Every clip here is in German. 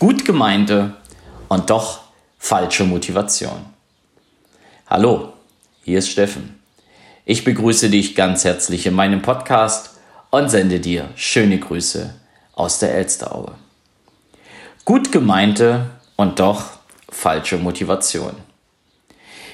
Gut gemeinte und doch falsche Motivation. Hallo, hier ist Steffen. Ich begrüße dich ganz herzlich in meinem Podcast und sende dir schöne Grüße aus der Elsteraue. Gut gemeinte und doch falsche Motivation.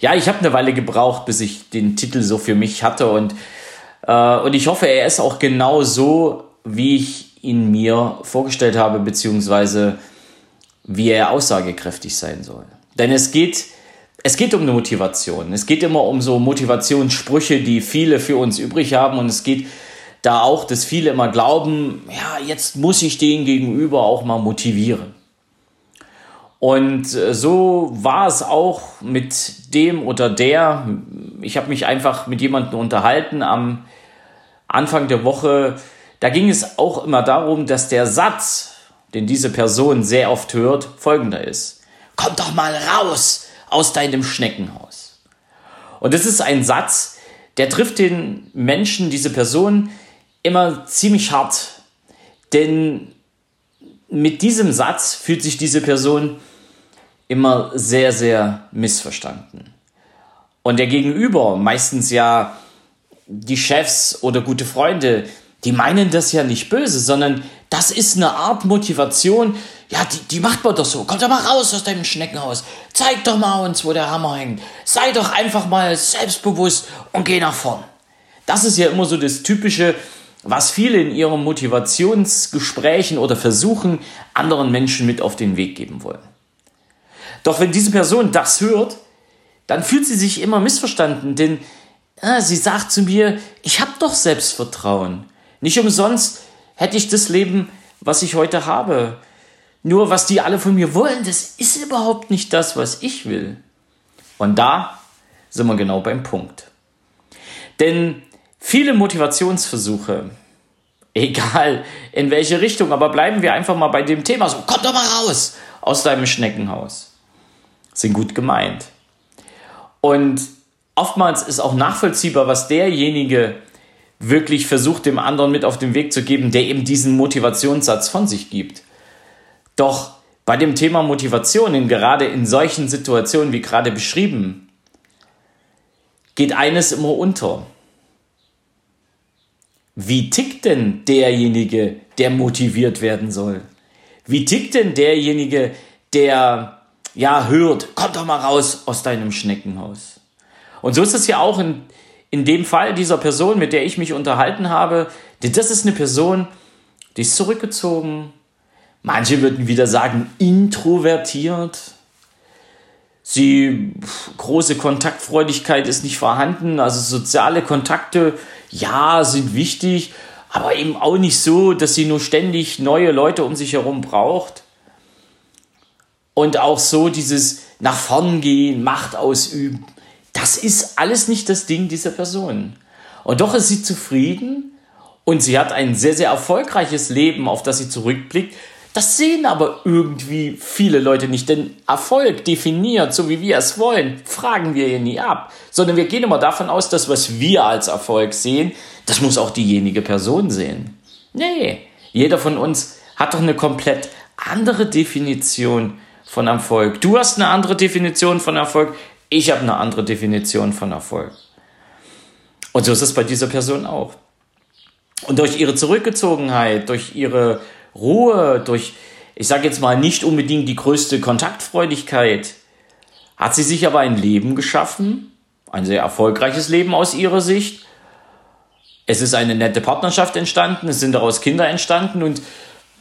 Ja, ich habe eine Weile gebraucht, bis ich den Titel so für mich hatte und, äh, und ich hoffe, er ist auch genau so, wie ich ihn mir vorgestellt habe, beziehungsweise wie er aussagekräftig sein soll. Denn es geht, es geht um eine Motivation. Es geht immer um so Motivationssprüche, die viele für uns übrig haben. Und es geht da auch, dass viele immer glauben, ja, jetzt muss ich den Gegenüber auch mal motivieren. Und äh, so war es auch mit dem oder der. Ich habe mich einfach mit jemandem unterhalten am Anfang der Woche. Da ging es auch immer darum, dass der Satz, den diese Person sehr oft hört, folgender ist. Komm doch mal raus aus deinem Schneckenhaus. Und das ist ein Satz, der trifft den Menschen, diese Person, immer ziemlich hart. Denn mit diesem Satz fühlt sich diese Person immer sehr, sehr missverstanden. Und der Gegenüber, meistens ja die Chefs oder gute Freunde, die meinen das ja nicht böse, sondern das ist eine Art Motivation. Ja, die, die macht man doch so. Komm doch mal raus aus deinem Schneckenhaus. Zeig doch mal uns, wo der Hammer hängt. Sei doch einfach mal selbstbewusst und geh nach vorn. Das ist ja immer so das Typische, was viele in ihren Motivationsgesprächen oder Versuchen anderen Menschen mit auf den Weg geben wollen. Doch wenn diese Person das hört, dann fühlt sie sich immer missverstanden, denn äh, sie sagt zu mir, ich habe doch Selbstvertrauen. Nicht umsonst hätte ich das Leben, was ich heute habe. Nur was die alle von mir wollen, das ist überhaupt nicht das, was ich will. Und da sind wir genau beim Punkt. Denn viele Motivationsversuche, egal in welche Richtung, aber bleiben wir einfach mal bei dem Thema, so komm doch mal raus aus deinem Schneckenhaus, sind gut gemeint. Und oftmals ist auch nachvollziehbar, was derjenige wirklich versucht, dem anderen mit auf den Weg zu geben, der eben diesen Motivationssatz von sich gibt. Doch bei dem Thema Motivation, gerade in solchen Situationen wie gerade beschrieben, geht eines immer unter. Wie tickt denn derjenige, der motiviert werden soll? Wie tickt denn derjenige, der ja hört, komm doch mal raus aus deinem Schneckenhaus? Und so ist es ja auch in, in dem Fall dieser Person, mit der ich mich unterhalten habe, das ist eine Person, die ist zurückgezogen. Manche würden wieder sagen, introvertiert. Sie, große Kontaktfreudigkeit ist nicht vorhanden. Also soziale Kontakte, ja, sind wichtig, aber eben auch nicht so, dass sie nur ständig neue Leute um sich herum braucht. Und auch so dieses nach vorn gehen, Macht ausüben, das ist alles nicht das Ding dieser Person. Und doch ist sie zufrieden und sie hat ein sehr, sehr erfolgreiches Leben, auf das sie zurückblickt. Das sehen aber irgendwie viele Leute nicht, denn Erfolg definiert, so wie wir es wollen, fragen wir hier nie ab, sondern wir gehen immer davon aus, dass was wir als Erfolg sehen, das muss auch diejenige Person sehen. Nee, jeder von uns hat doch eine komplett andere Definition von Erfolg. Du hast eine andere Definition von Erfolg, ich habe eine andere Definition von Erfolg. Und so ist es bei dieser Person auch. Und durch ihre Zurückgezogenheit, durch ihre Ruhe, durch, ich sage jetzt mal, nicht unbedingt die größte Kontaktfreudigkeit, hat sie sich aber ein Leben geschaffen, ein sehr erfolgreiches Leben aus ihrer Sicht. Es ist eine nette Partnerschaft entstanden, es sind daraus Kinder entstanden und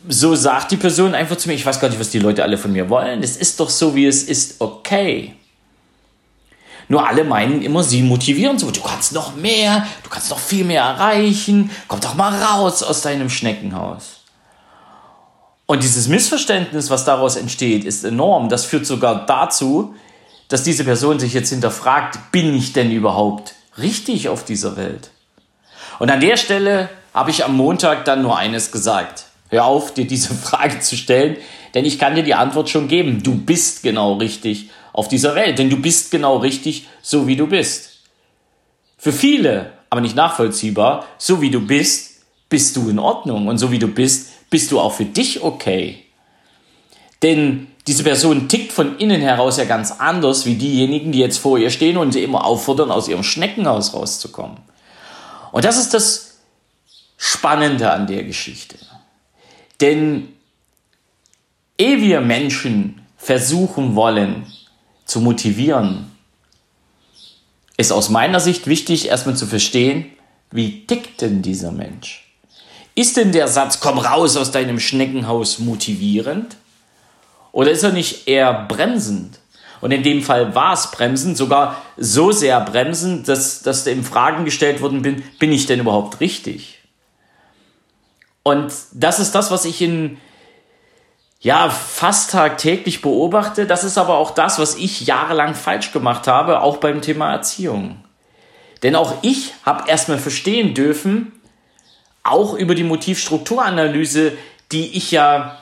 so sagt die Person einfach zu mir, ich weiß gar nicht, was die Leute alle von mir wollen. Es ist doch so, wie es ist, okay. Nur alle meinen immer, sie motivieren so. Du kannst noch mehr, du kannst noch viel mehr erreichen. Komm doch mal raus aus deinem Schneckenhaus. Und dieses Missverständnis, was daraus entsteht, ist enorm. Das führt sogar dazu, dass diese Person sich jetzt hinterfragt, bin ich denn überhaupt richtig auf dieser Welt? Und an der Stelle habe ich am Montag dann nur eines gesagt. Hör auf, dir diese Frage zu stellen, denn ich kann dir die Antwort schon geben. Du bist genau richtig auf dieser Welt, denn du bist genau richtig, so wie du bist. Für viele, aber nicht nachvollziehbar, so wie du bist, bist du in Ordnung und so wie du bist, bist du auch für dich okay. Denn diese Person tickt von innen heraus ja ganz anders wie diejenigen, die jetzt vor ihr stehen und sie immer auffordern, aus ihrem Schneckenhaus rauszukommen. Und das ist das Spannende an der Geschichte. Denn ehe wir Menschen versuchen wollen zu motivieren, ist aus meiner Sicht wichtig, erstmal zu verstehen, wie tickt denn dieser Mensch? Ist denn der Satz, komm raus aus deinem Schneckenhaus motivierend? Oder ist er nicht eher bremsend? Und in dem Fall war es bremsend, sogar so sehr bremsend, dass, dass in Fragen gestellt worden bin, bin ich denn überhaupt richtig? Und das ist das, was ich in, ja, fast tagtäglich beobachte. Das ist aber auch das, was ich jahrelang falsch gemacht habe, auch beim Thema Erziehung. Denn auch ich habe erstmal verstehen dürfen, auch über die Motivstrukturanalyse, die ich ja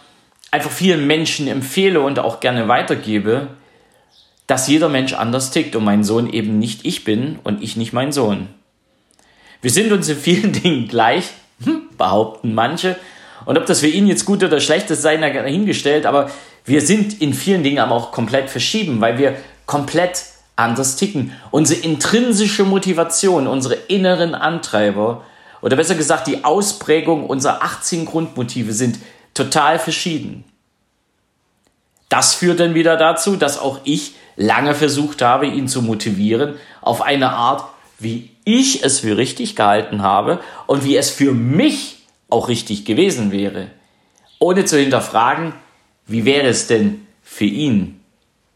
einfach vielen Menschen empfehle und auch gerne weitergebe, dass jeder Mensch anders tickt und mein Sohn eben nicht ich bin und ich nicht mein Sohn. Wir sind uns in vielen Dingen gleich, hm, behaupten manche. Und ob das für ihn jetzt gut oder schlecht ist, sei dahingestellt, aber wir sind in vielen Dingen aber auch komplett verschieben, weil wir komplett anders ticken. Unsere intrinsische Motivation, unsere inneren Antreiber oder besser gesagt die Ausprägung unserer 18 Grundmotive sind total verschieden. Das führt dann wieder dazu, dass auch ich lange versucht habe, ihn zu motivieren auf eine Art, wie ich es für richtig gehalten habe und wie es für mich auch richtig gewesen wäre. Ohne zu hinterfragen, wie wäre es denn für ihn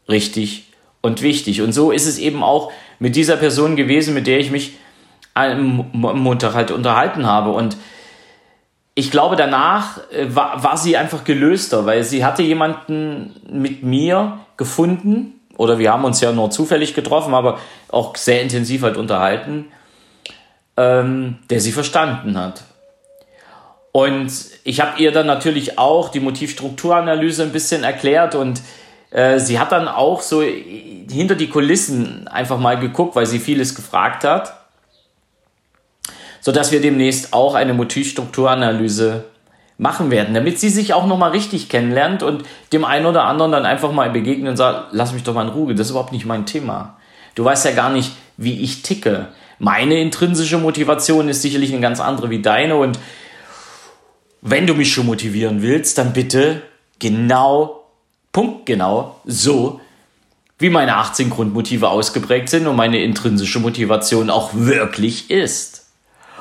richtig und wichtig. Und so ist es eben auch mit dieser Person gewesen, mit der ich mich am Montag halt unterhalten habe. Und ich glaube, danach äh, war, war sie einfach gelöster, weil sie hatte jemanden mit mir gefunden, oder wir haben uns ja nur zufällig getroffen, aber auch sehr intensiv halt unterhalten, ähm, der sie verstanden hat. Und ich habe ihr dann natürlich auch die Motivstrukturanalyse ein bisschen erklärt und äh, sie hat dann auch so hinter die Kulissen einfach mal geguckt, weil sie vieles gefragt hat sodass wir demnächst auch eine Motivstrukturanalyse machen werden, damit sie sich auch nochmal richtig kennenlernt und dem einen oder anderen dann einfach mal begegnen und sagt, lass mich doch mal in Ruhe, das ist überhaupt nicht mein Thema. Du weißt ja gar nicht, wie ich ticke. Meine intrinsische Motivation ist sicherlich eine ganz andere wie deine und wenn du mich schon motivieren willst, dann bitte genau, punktgenau, so, wie meine 18 Grundmotive ausgeprägt sind und meine intrinsische Motivation auch wirklich ist.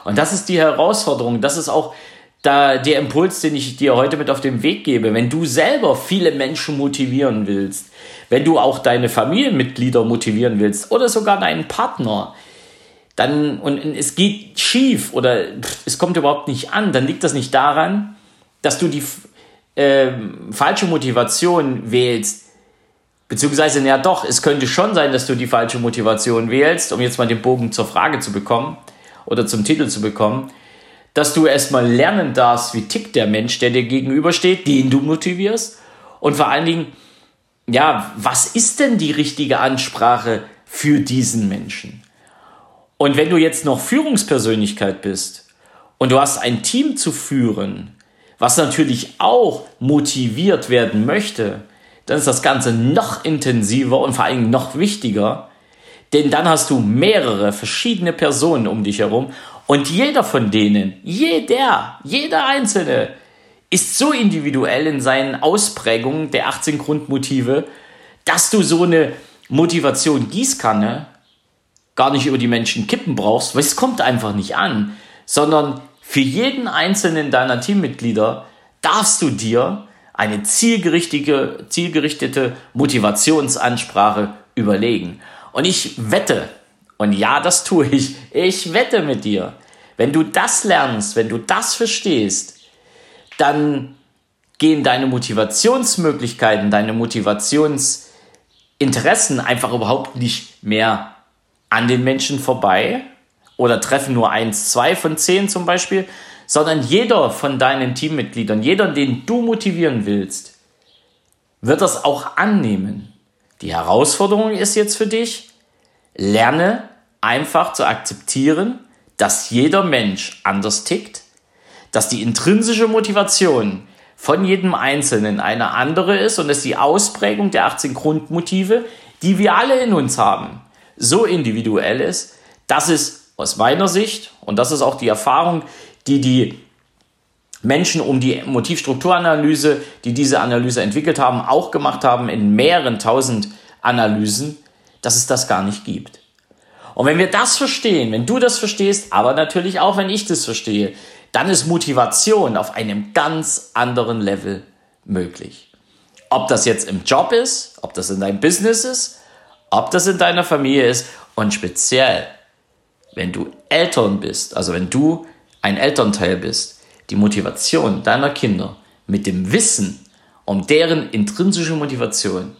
Und das ist die Herausforderung. Das ist auch da der Impuls, den ich dir heute mit auf den Weg gebe. Wenn du selber viele Menschen motivieren willst, wenn du auch deine Familienmitglieder motivieren willst oder sogar deinen Partner, dann und es geht schief oder es kommt überhaupt nicht an, dann liegt das nicht daran, dass du die äh, falsche Motivation wählst. Beziehungsweise, ja doch, es könnte schon sein, dass du die falsche Motivation wählst, um jetzt mal den Bogen zur Frage zu bekommen oder zum Titel zu bekommen, dass du erstmal lernen darfst, wie tickt der Mensch, der dir gegenübersteht, den du motivierst. Und vor allen Dingen, ja, was ist denn die richtige Ansprache für diesen Menschen? Und wenn du jetzt noch Führungspersönlichkeit bist und du hast ein Team zu führen, was natürlich auch motiviert werden möchte, dann ist das Ganze noch intensiver und vor allem noch wichtiger, denn dann hast du mehrere verschiedene Personen um dich herum und jeder von denen, jeder, jeder einzelne ist so individuell in seinen Ausprägungen der 18 Grundmotive, dass du so eine Motivation Gießkanne gar nicht über die Menschen kippen brauchst, weil es kommt einfach nicht an, sondern für jeden einzelnen deiner Teammitglieder darfst du dir eine zielgerichtete, zielgerichtete Motivationsansprache überlegen. Und ich wette, und ja, das tue ich, ich wette mit dir, wenn du das lernst, wenn du das verstehst, dann gehen deine Motivationsmöglichkeiten, deine Motivationsinteressen einfach überhaupt nicht mehr an den Menschen vorbei oder treffen nur eins, zwei von zehn zum Beispiel, sondern jeder von deinen Teammitgliedern, jeder, den du motivieren willst, wird das auch annehmen. Die Herausforderung ist jetzt für dich, lerne einfach zu akzeptieren, dass jeder Mensch anders tickt, dass die intrinsische Motivation von jedem Einzelnen eine andere ist und dass die Ausprägung der 18 Grundmotive, die wir alle in uns haben, so individuell ist, dass es aus meiner Sicht, und das ist auch die Erfahrung, die die Menschen um die Motivstrukturanalyse, die diese Analyse entwickelt haben, auch gemacht haben in mehreren tausend Analysen, dass es das gar nicht gibt. Und wenn wir das verstehen, wenn du das verstehst, aber natürlich auch, wenn ich das verstehe, dann ist Motivation auf einem ganz anderen Level möglich. Ob das jetzt im Job ist, ob das in deinem Business ist, ob das in deiner Familie ist und speziell, wenn du Eltern bist, also wenn du ein Elternteil bist, die Motivation deiner Kinder mit dem Wissen um deren intrinsische Motivation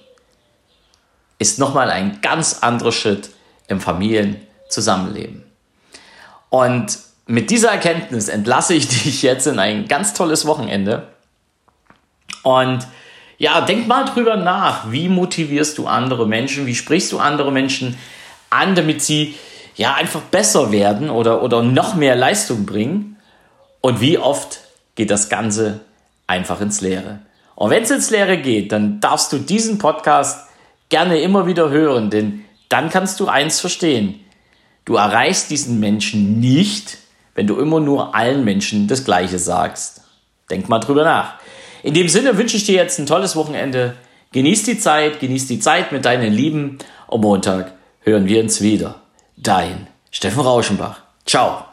ist nochmal ein ganz anderer Schritt im Familienzusammenleben. Und mit dieser Erkenntnis entlasse ich dich jetzt in ein ganz tolles Wochenende. Und ja, denk mal drüber nach, wie motivierst du andere Menschen, wie sprichst du andere Menschen an, damit sie ja einfach besser werden oder, oder noch mehr Leistung bringen. Und wie oft geht das Ganze einfach ins Leere. Und wenn es ins Leere geht, dann darfst du diesen Podcast gerne immer wieder hören, denn dann kannst du eins verstehen. Du erreichst diesen Menschen nicht, wenn du immer nur allen Menschen das Gleiche sagst. Denk mal drüber nach. In dem Sinne wünsche ich dir jetzt ein tolles Wochenende. Genieß die Zeit, genieß die Zeit mit deinen Lieben. Am Montag hören wir uns wieder. Dein Steffen Rauschenbach. Ciao.